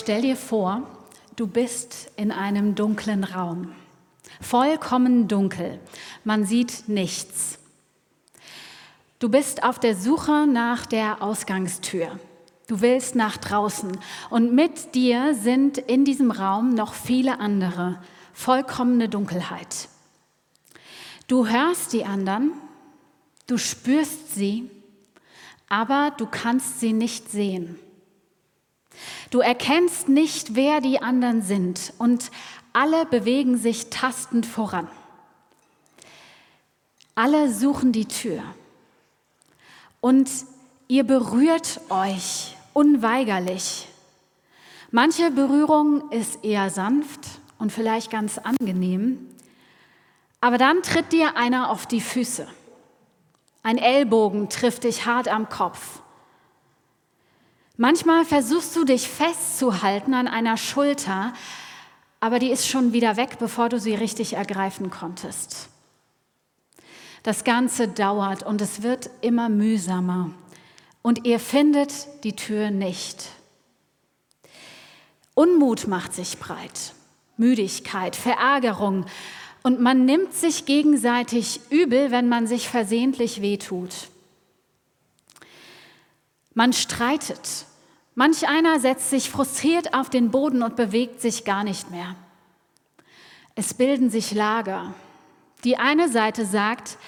Stell dir vor, du bist in einem dunklen Raum. Vollkommen dunkel. Man sieht nichts. Du bist auf der Suche nach der Ausgangstür. Du willst nach draußen. Und mit dir sind in diesem Raum noch viele andere. Vollkommene Dunkelheit. Du hörst die anderen, du spürst sie, aber du kannst sie nicht sehen. Du erkennst nicht, wer die anderen sind und alle bewegen sich tastend voran. Alle suchen die Tür und ihr berührt euch unweigerlich. Manche Berührung ist eher sanft und vielleicht ganz angenehm, aber dann tritt dir einer auf die Füße. Ein Ellbogen trifft dich hart am Kopf. Manchmal versuchst du dich festzuhalten an einer Schulter, aber die ist schon wieder weg, bevor du sie richtig ergreifen konntest. Das Ganze dauert und es wird immer mühsamer und ihr findet die Tür nicht. Unmut macht sich breit, Müdigkeit, Verärgerung und man nimmt sich gegenseitig übel, wenn man sich versehentlich wehtut. Man streitet Manch einer setzt sich frustriert auf den Boden und bewegt sich gar nicht mehr. Es bilden sich Lager. Die eine Seite sagt,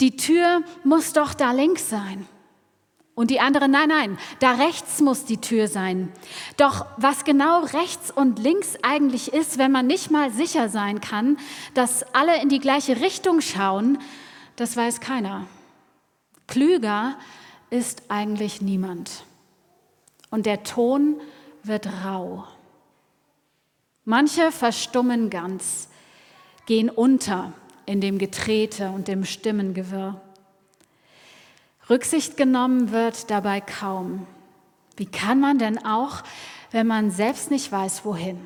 die Tür muss doch da links sein. Und die andere, nein, nein, da rechts muss die Tür sein. Doch was genau rechts und links eigentlich ist, wenn man nicht mal sicher sein kann, dass alle in die gleiche Richtung schauen, das weiß keiner. Klüger ist eigentlich niemand und der Ton wird rau. Manche verstummen ganz, gehen unter in dem Getrete und dem Stimmengewirr. Rücksicht genommen wird dabei kaum. Wie kann man denn auch, wenn man selbst nicht weiß, wohin?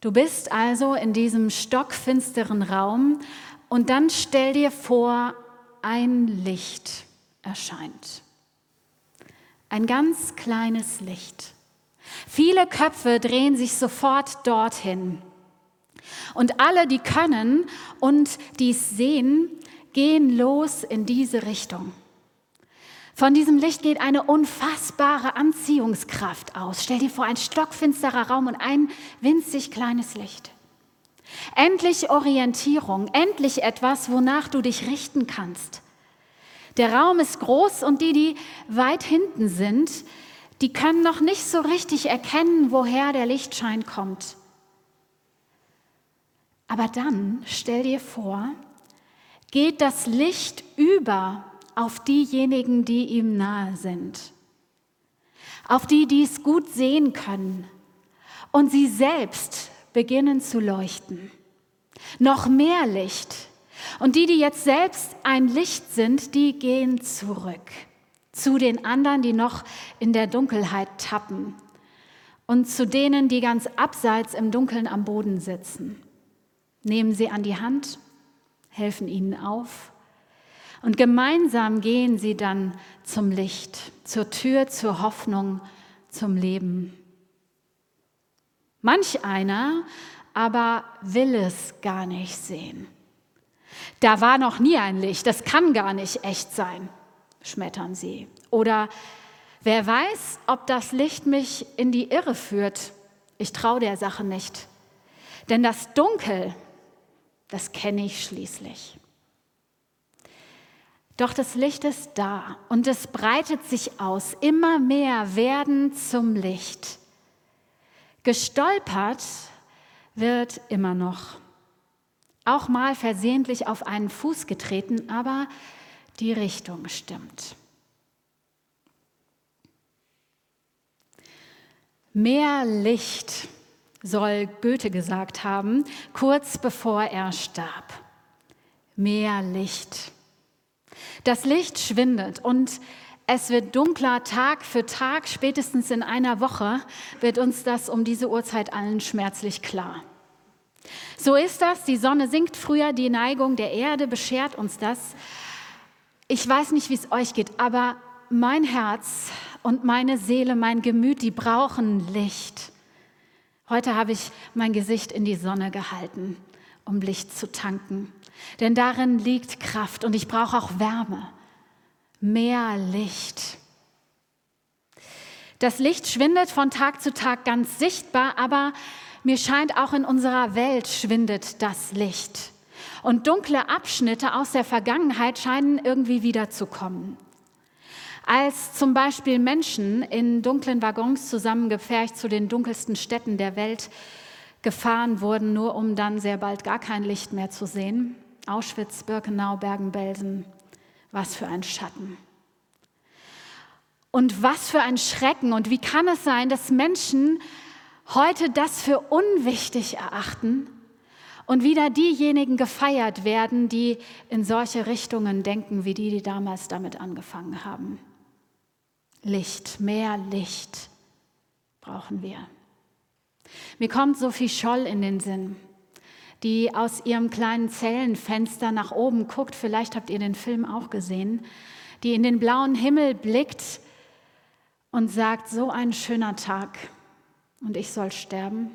Du bist also in diesem stockfinsteren Raum und dann stell dir vor, ein Licht erscheint. Ein ganz kleines Licht. Viele Köpfe drehen sich sofort dorthin. Und alle, die können und dies sehen, gehen los in diese Richtung. Von diesem Licht geht eine unfassbare Anziehungskraft aus. Stell dir vor, ein stockfinsterer Raum und ein winzig kleines Licht. Endlich Orientierung, endlich etwas, wonach du dich richten kannst. Der Raum ist groß und die, die weit hinten sind, die können noch nicht so richtig erkennen, woher der Lichtschein kommt. Aber dann stell dir vor, geht das Licht über auf diejenigen, die ihm nahe sind, auf die, die es gut sehen können und sie selbst beginnen zu leuchten. Noch mehr Licht und die, die jetzt selbst ein Licht sind, die gehen zurück zu den anderen, die noch in der Dunkelheit tappen und zu denen, die ganz abseits im Dunkeln am Boden sitzen. Nehmen sie an die Hand, helfen ihnen auf und gemeinsam gehen sie dann zum Licht, zur Tür, zur Hoffnung, zum Leben. Manch einer aber will es gar nicht sehen. Da war noch nie ein Licht, das kann gar nicht echt sein, schmettern sie. Oder wer weiß, ob das Licht mich in die Irre führt. Ich traue der Sache nicht. Denn das Dunkel, das kenne ich schließlich. Doch das Licht ist da und es breitet sich aus. Immer mehr werden zum Licht. Gestolpert wird immer noch auch mal versehentlich auf einen Fuß getreten, aber die Richtung stimmt. Mehr Licht soll Goethe gesagt haben, kurz bevor er starb. Mehr Licht. Das Licht schwindet und es wird dunkler Tag für Tag, spätestens in einer Woche wird uns das um diese Uhrzeit allen schmerzlich klar. So ist das, die Sonne sinkt früher, die Neigung der Erde beschert uns das. Ich weiß nicht, wie es euch geht, aber mein Herz und meine Seele, mein Gemüt, die brauchen Licht. Heute habe ich mein Gesicht in die Sonne gehalten, um Licht zu tanken. Denn darin liegt Kraft und ich brauche auch Wärme. Mehr Licht. Das Licht schwindet von Tag zu Tag ganz sichtbar, aber mir scheint auch in unserer Welt schwindet das Licht. Und dunkle Abschnitte aus der Vergangenheit scheinen irgendwie wiederzukommen. Als zum Beispiel Menschen in dunklen Waggons zusammengepfercht zu den dunkelsten Städten der Welt gefahren wurden, nur um dann sehr bald gar kein Licht mehr zu sehen. Auschwitz, Birkenau, Bergen-Belsen, was für ein Schatten. Und was für ein Schrecken. Und wie kann es sein, dass Menschen heute das für unwichtig erachten und wieder diejenigen gefeiert werden, die in solche Richtungen denken, wie die, die damals damit angefangen haben? Licht, mehr Licht brauchen wir. Mir kommt Sophie Scholl in den Sinn, die aus ihrem kleinen Zellenfenster nach oben guckt. Vielleicht habt ihr den Film auch gesehen, die in den blauen Himmel blickt und sagt, so ein schöner Tag und ich soll sterben.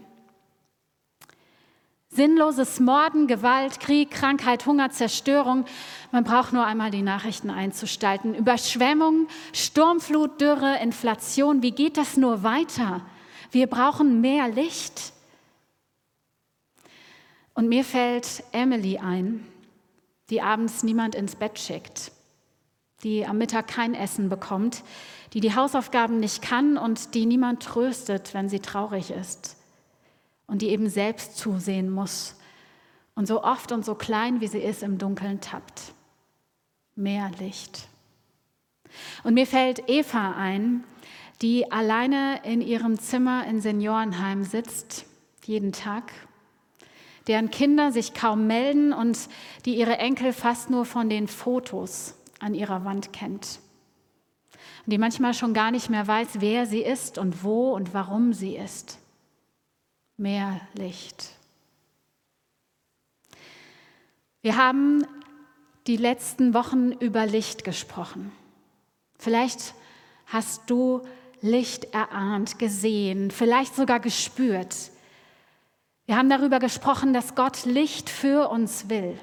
Sinnloses Morden, Gewalt, Krieg, Krankheit, Hunger, Zerstörung. Man braucht nur einmal die Nachrichten einzustalten. Überschwemmung, Sturmflut, Dürre, Inflation. Wie geht das nur weiter? Wir brauchen mehr Licht. Und mir fällt Emily ein, die abends niemand ins Bett schickt, die am Mittag kein Essen bekommt, die die Hausaufgaben nicht kann und die niemand tröstet, wenn sie traurig ist und die eben selbst zusehen muss und so oft und so klein, wie sie ist, im Dunkeln tappt. Mehr Licht. Und mir fällt Eva ein, die alleine in ihrem Zimmer in Seniorenheim sitzt, jeden Tag, deren Kinder sich kaum melden und die ihre Enkel fast nur von den Fotos an ihrer Wand kennt. Und die manchmal schon gar nicht mehr weiß, wer sie ist und wo und warum sie ist. Mehr Licht. Wir haben die letzten Wochen über Licht gesprochen. Vielleicht hast du Licht erahnt, gesehen, vielleicht sogar gespürt. Wir haben darüber gesprochen, dass Gott Licht für uns will.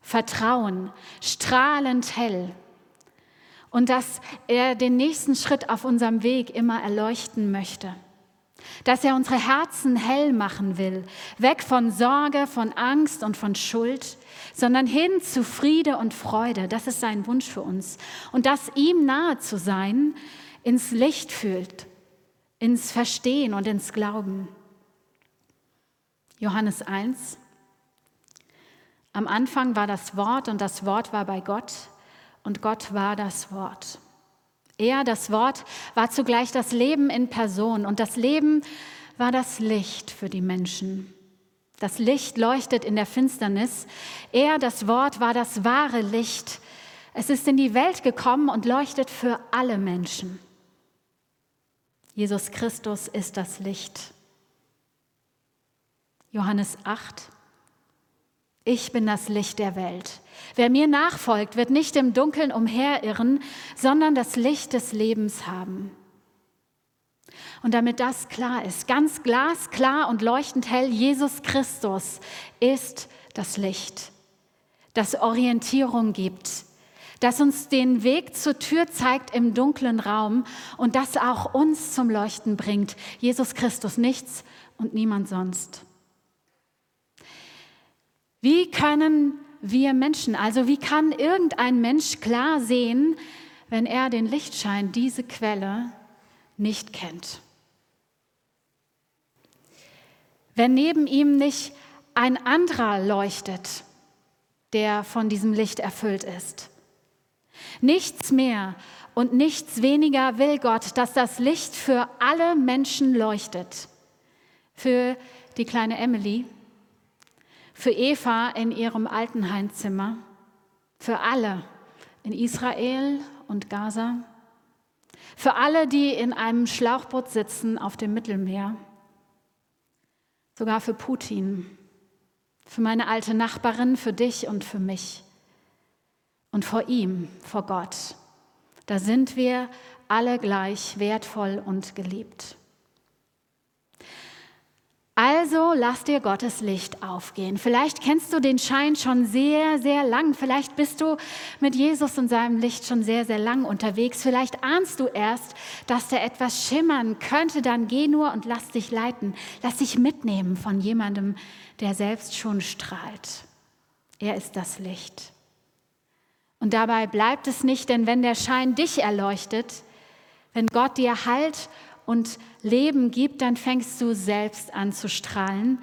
Vertrauen, strahlend hell. Und dass er den nächsten Schritt auf unserem Weg immer erleuchten möchte. Dass er unsere Herzen hell machen will, weg von Sorge, von Angst und von Schuld, sondern hin zu Friede und Freude. Das ist sein Wunsch für uns. Und dass ihm nahe zu sein, ins Licht fühlt, ins Verstehen und ins Glauben. Johannes 1. Am Anfang war das Wort und das Wort war bei Gott und Gott war das Wort. Er, das Wort, war zugleich das Leben in Person und das Leben war das Licht für die Menschen. Das Licht leuchtet in der Finsternis. Er, das Wort, war das wahre Licht. Es ist in die Welt gekommen und leuchtet für alle Menschen. Jesus Christus ist das Licht. Johannes 8. Ich bin das Licht der Welt. Wer mir nachfolgt, wird nicht im Dunkeln umherirren, sondern das Licht des Lebens haben. Und damit das klar ist, ganz glasklar und leuchtend hell, Jesus Christus ist das Licht, das Orientierung gibt, das uns den Weg zur Tür zeigt im dunklen Raum und das auch uns zum Leuchten bringt. Jesus Christus, nichts und niemand sonst. Wie können wir Menschen, also wie kann irgendein Mensch klar sehen, wenn er den Lichtschein, diese Quelle, nicht kennt? Wenn neben ihm nicht ein anderer leuchtet, der von diesem Licht erfüllt ist. Nichts mehr und nichts weniger will Gott, dass das Licht für alle Menschen leuchtet. Für die kleine Emily, für Eva in ihrem Altenheimzimmer, für alle in Israel und Gaza, für alle, die in einem Schlauchboot sitzen auf dem Mittelmeer, sogar für Putin, für meine alte Nachbarin, für dich und für mich und vor ihm, vor Gott. Da sind wir alle gleich wertvoll und geliebt. Also lass dir Gottes Licht aufgehen. Vielleicht kennst du den Schein schon sehr, sehr lang. Vielleicht bist du mit Jesus und seinem Licht schon sehr, sehr lang unterwegs. Vielleicht ahnst du erst, dass da etwas schimmern könnte. Dann geh nur und lass dich leiten. Lass dich mitnehmen von jemandem, der selbst schon strahlt. Er ist das Licht. Und dabei bleibt es nicht, denn wenn der Schein dich erleuchtet, wenn Gott dir Halt und Leben gibt, dann fängst du selbst an zu strahlen.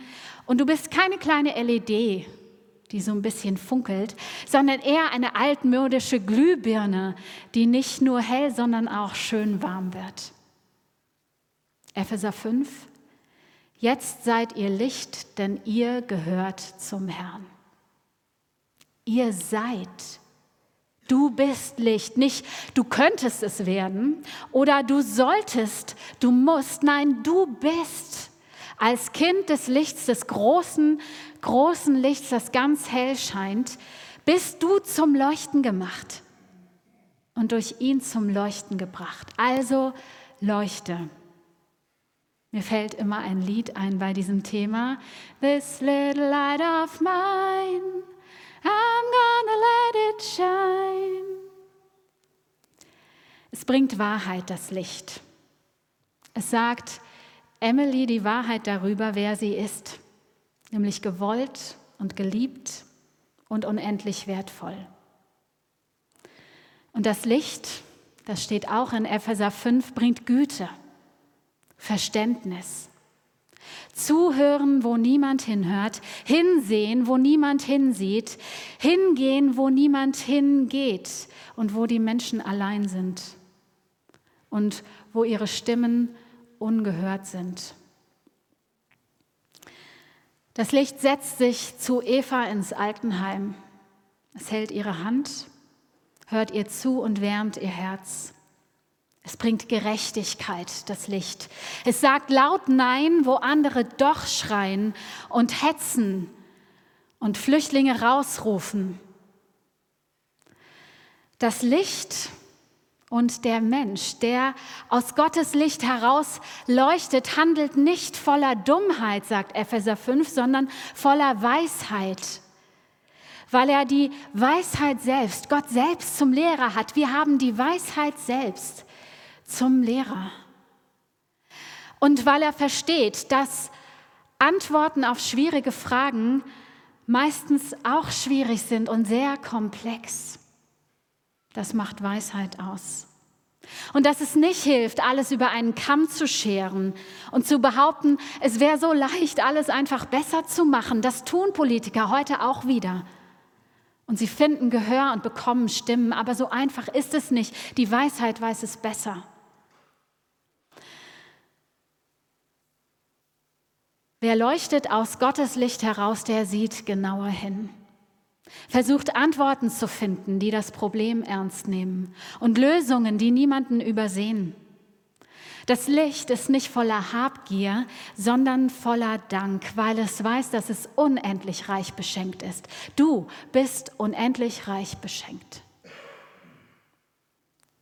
Und du bist keine kleine LED, die so ein bisschen funkelt, sondern eher eine altmodische Glühbirne, die nicht nur hell, sondern auch schön warm wird. Epheser 5. Jetzt seid ihr Licht, denn ihr gehört zum Herrn. Ihr seid Du bist Licht, nicht du könntest es werden oder du solltest, du musst. Nein, du bist als Kind des Lichts, des großen, großen Lichts, das ganz hell scheint, bist du zum Leuchten gemacht und durch ihn zum Leuchten gebracht. Also leuchte. Mir fällt immer ein Lied ein bei diesem Thema. This little light of mine. I'm Es bringt Wahrheit, das Licht. Es sagt Emily die Wahrheit darüber, wer sie ist, nämlich gewollt und geliebt und unendlich wertvoll. Und das Licht, das steht auch in Epheser 5, bringt Güte, Verständnis, Zuhören, wo niemand hinhört, hinsehen, wo niemand hinsieht, hingehen, wo niemand hingeht und wo die Menschen allein sind und wo ihre Stimmen ungehört sind. Das Licht setzt sich zu Eva ins Altenheim. Es hält ihre Hand, hört ihr zu und wärmt ihr Herz. Es bringt Gerechtigkeit, das Licht. Es sagt laut Nein, wo andere doch schreien und hetzen und Flüchtlinge rausrufen. Das Licht und der Mensch, der aus Gottes Licht heraus leuchtet, handelt nicht voller Dummheit, sagt Epheser 5, sondern voller Weisheit. Weil er die Weisheit selbst, Gott selbst zum Lehrer hat. Wir haben die Weisheit selbst zum Lehrer. Und weil er versteht, dass Antworten auf schwierige Fragen meistens auch schwierig sind und sehr komplex. Das macht Weisheit aus. Und dass es nicht hilft, alles über einen Kamm zu scheren und zu behaupten, es wäre so leicht, alles einfach besser zu machen. Das tun Politiker heute auch wieder. Und sie finden Gehör und bekommen Stimmen, aber so einfach ist es nicht. Die Weisheit weiß es besser. Wer leuchtet aus Gottes Licht heraus, der sieht genauer hin. Versucht Antworten zu finden, die das Problem ernst nehmen und Lösungen, die niemanden übersehen. Das Licht ist nicht voller Habgier, sondern voller Dank, weil es weiß, dass es unendlich reich beschenkt ist. Du bist unendlich reich beschenkt.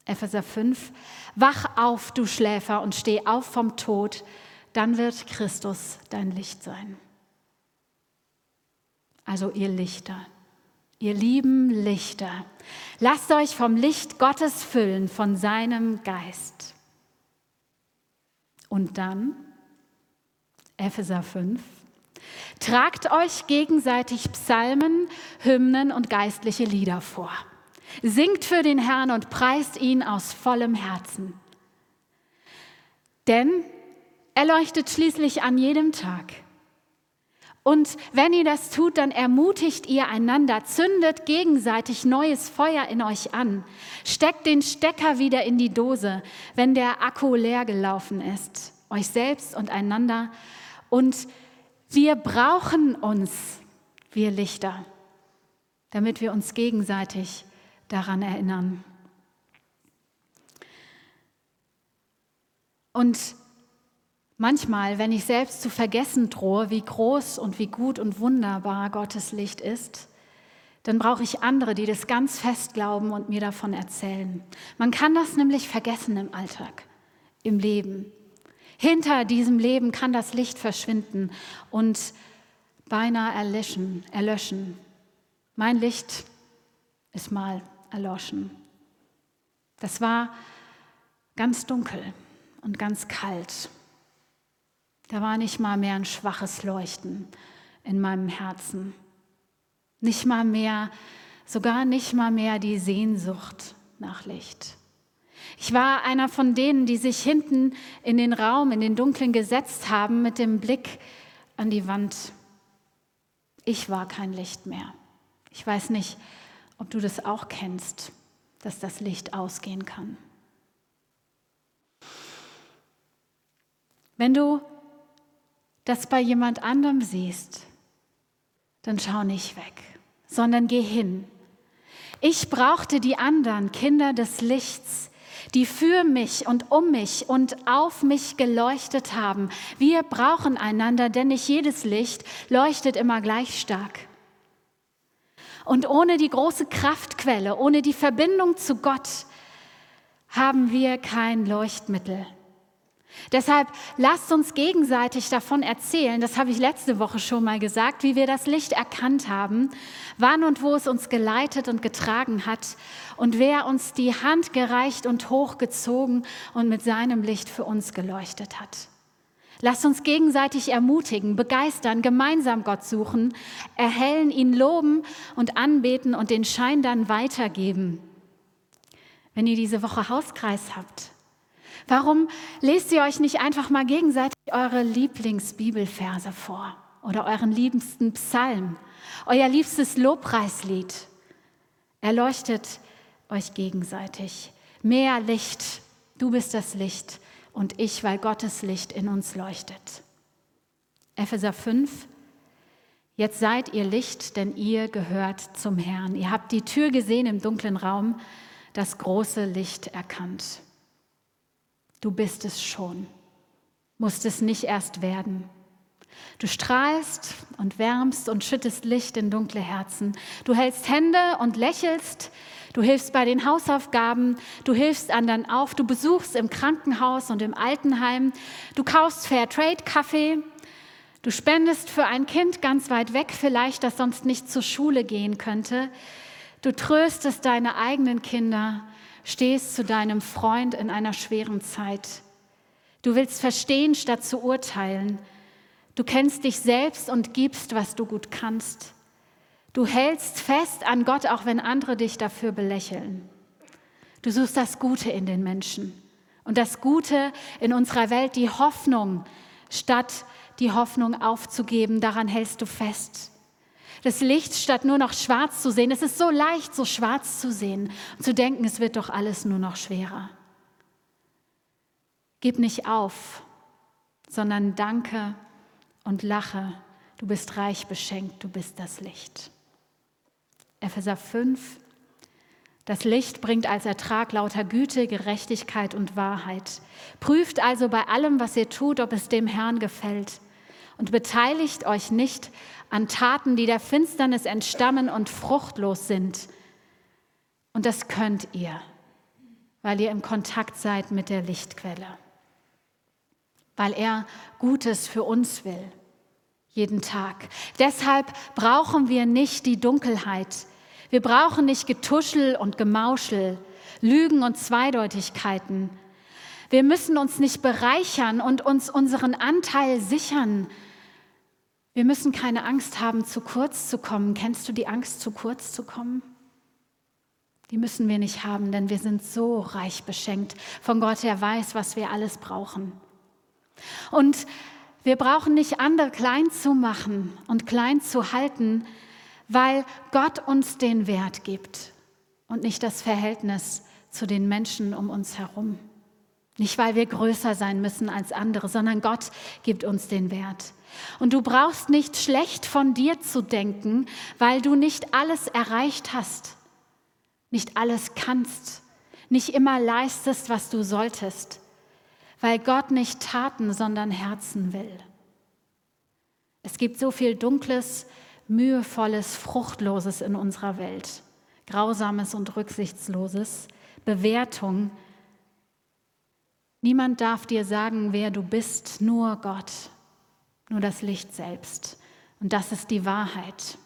Epheser 5. Wach auf, du Schläfer, und steh auf vom Tod, dann wird Christus dein Licht sein. Also ihr Lichter, ihr lieben Lichter, lasst euch vom Licht Gottes füllen, von seinem Geist. Und dann, Epheser 5, tragt euch gegenseitig Psalmen, Hymnen und geistliche Lieder vor. Singt für den Herrn und preist ihn aus vollem Herzen. Denn er leuchtet schließlich an jedem Tag. Und wenn ihr das tut, dann ermutigt ihr einander, zündet gegenseitig neues Feuer in euch an, steckt den Stecker wieder in die Dose, wenn der Akku leer gelaufen ist, euch selbst und einander. Und wir brauchen uns, wir Lichter, damit wir uns gegenseitig daran erinnern. Und Manchmal, wenn ich selbst zu vergessen drohe, wie groß und wie gut und wunderbar Gottes Licht ist, dann brauche ich andere, die das ganz fest glauben und mir davon erzählen. Man kann das nämlich vergessen im Alltag, im Leben. Hinter diesem Leben kann das Licht verschwinden und beinahe erlöschen. erlöschen. Mein Licht ist mal erloschen. Das war ganz dunkel und ganz kalt. Da war nicht mal mehr ein schwaches Leuchten in meinem Herzen. Nicht mal mehr, sogar nicht mal mehr die Sehnsucht nach Licht. Ich war einer von denen, die sich hinten in den Raum, in den Dunklen gesetzt haben mit dem Blick an die Wand. Ich war kein Licht mehr. Ich weiß nicht, ob du das auch kennst, dass das Licht ausgehen kann. Wenn du das bei jemand anderem siehst, dann schau nicht weg, sondern geh hin. Ich brauchte die anderen Kinder des Lichts, die für mich und um mich und auf mich geleuchtet haben. Wir brauchen einander, denn nicht jedes Licht leuchtet immer gleich stark. Und ohne die große Kraftquelle, ohne die Verbindung zu Gott, haben wir kein Leuchtmittel. Deshalb lasst uns gegenseitig davon erzählen, das habe ich letzte Woche schon mal gesagt, wie wir das Licht erkannt haben, wann und wo es uns geleitet und getragen hat und wer uns die Hand gereicht und hochgezogen und mit seinem Licht für uns geleuchtet hat. Lasst uns gegenseitig ermutigen, begeistern, gemeinsam Gott suchen, erhellen, ihn loben und anbeten und den Schein dann weitergeben. Wenn ihr diese Woche Hauskreis habt, Warum lest ihr euch nicht einfach mal gegenseitig eure Lieblingsbibelverse vor oder euren liebsten Psalm, euer liebstes Lobpreislied? Erleuchtet euch gegenseitig. Mehr Licht. Du bist das Licht und ich, weil Gottes Licht in uns leuchtet. Epheser 5. Jetzt seid ihr Licht, denn ihr gehört zum Herrn. Ihr habt die Tür gesehen im dunklen Raum, das große Licht erkannt. Du bist es schon, musst es nicht erst werden. Du strahlst und wärmst und schüttest Licht in dunkle Herzen. Du hältst Hände und lächelst. Du hilfst bei den Hausaufgaben. Du hilfst anderen auf. Du besuchst im Krankenhaus und im Altenheim. Du kaufst Fairtrade-Kaffee. Du spendest für ein Kind ganz weit weg, vielleicht, das sonst nicht zur Schule gehen könnte. Du tröstest deine eigenen Kinder stehst zu deinem Freund in einer schweren Zeit. Du willst verstehen statt zu urteilen. Du kennst dich selbst und gibst, was du gut kannst. Du hältst fest an Gott, auch wenn andere dich dafür belächeln. Du suchst das Gute in den Menschen und das Gute in unserer Welt, die Hoffnung, statt die Hoffnung aufzugeben, daran hältst du fest das Licht statt nur noch schwarz zu sehen. Es ist so leicht, so schwarz zu sehen zu denken, es wird doch alles nur noch schwerer. Gib nicht auf, sondern danke und lache. Du bist reich beschenkt, du bist das Licht. Epheser 5. Das Licht bringt als Ertrag lauter Güte, Gerechtigkeit und Wahrheit. Prüft also bei allem, was ihr tut, ob es dem Herrn gefällt. Und beteiligt euch nicht an Taten, die der Finsternis entstammen und fruchtlos sind. Und das könnt ihr, weil ihr im Kontakt seid mit der Lichtquelle, weil er Gutes für uns will, jeden Tag. Deshalb brauchen wir nicht die Dunkelheit. Wir brauchen nicht Getuschel und Gemauschel, Lügen und Zweideutigkeiten. Wir müssen uns nicht bereichern und uns unseren Anteil sichern, wir müssen keine Angst haben, zu kurz zu kommen. Kennst du die Angst, zu kurz zu kommen? Die müssen wir nicht haben, denn wir sind so reich beschenkt von Gott, der weiß, was wir alles brauchen. Und wir brauchen nicht andere klein zu machen und klein zu halten, weil Gott uns den Wert gibt und nicht das Verhältnis zu den Menschen um uns herum. Nicht, weil wir größer sein müssen als andere, sondern Gott gibt uns den Wert. Und du brauchst nicht schlecht von dir zu denken, weil du nicht alles erreicht hast, nicht alles kannst, nicht immer leistest, was du solltest, weil Gott nicht Taten, sondern Herzen will. Es gibt so viel Dunkles, mühevolles, fruchtloses in unserer Welt, grausames und rücksichtsloses, Bewertung. Niemand darf dir sagen, wer du bist, nur Gott, nur das Licht selbst. Und das ist die Wahrheit.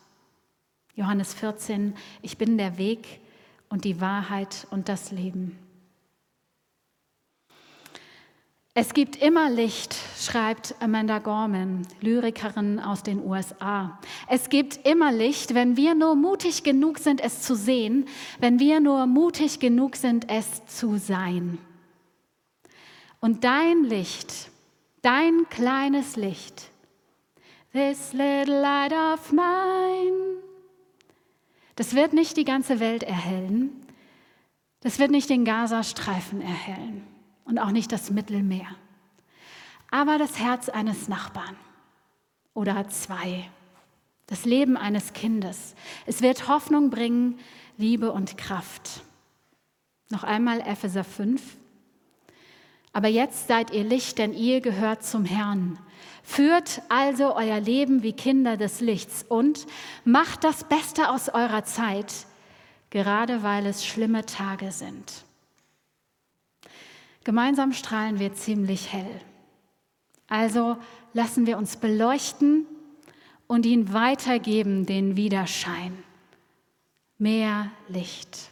Johannes 14, ich bin der Weg und die Wahrheit und das Leben. Es gibt immer Licht, schreibt Amanda Gorman, Lyrikerin aus den USA. Es gibt immer Licht, wenn wir nur mutig genug sind, es zu sehen, wenn wir nur mutig genug sind, es zu sein. Und dein Licht, dein kleines Licht, this little light of mine, das wird nicht die ganze Welt erhellen, das wird nicht den Gazastreifen erhellen und auch nicht das Mittelmeer, aber das Herz eines Nachbarn oder zwei, das Leben eines Kindes. Es wird Hoffnung bringen, Liebe und Kraft. Noch einmal Epheser 5. Aber jetzt seid ihr Licht, denn ihr gehört zum Herrn. Führt also euer Leben wie Kinder des Lichts und macht das Beste aus eurer Zeit, gerade weil es schlimme Tage sind. Gemeinsam strahlen wir ziemlich hell. Also lassen wir uns beleuchten und ihn weitergeben, den Widerschein. Mehr Licht.